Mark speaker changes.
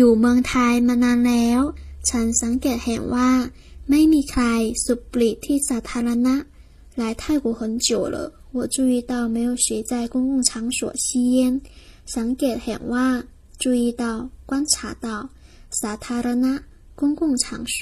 Speaker 1: อยู่เมืองไทยมานานแล้ว ฉันสังเกตเห็นว่า ไม่มีใครสูบบุหรี่ที่สาธารณะ来泰国很久了，我注意到没有谁在公共场所吸烟。สังเกตเห็นว่า注意到观察到สาธารณะ公共场所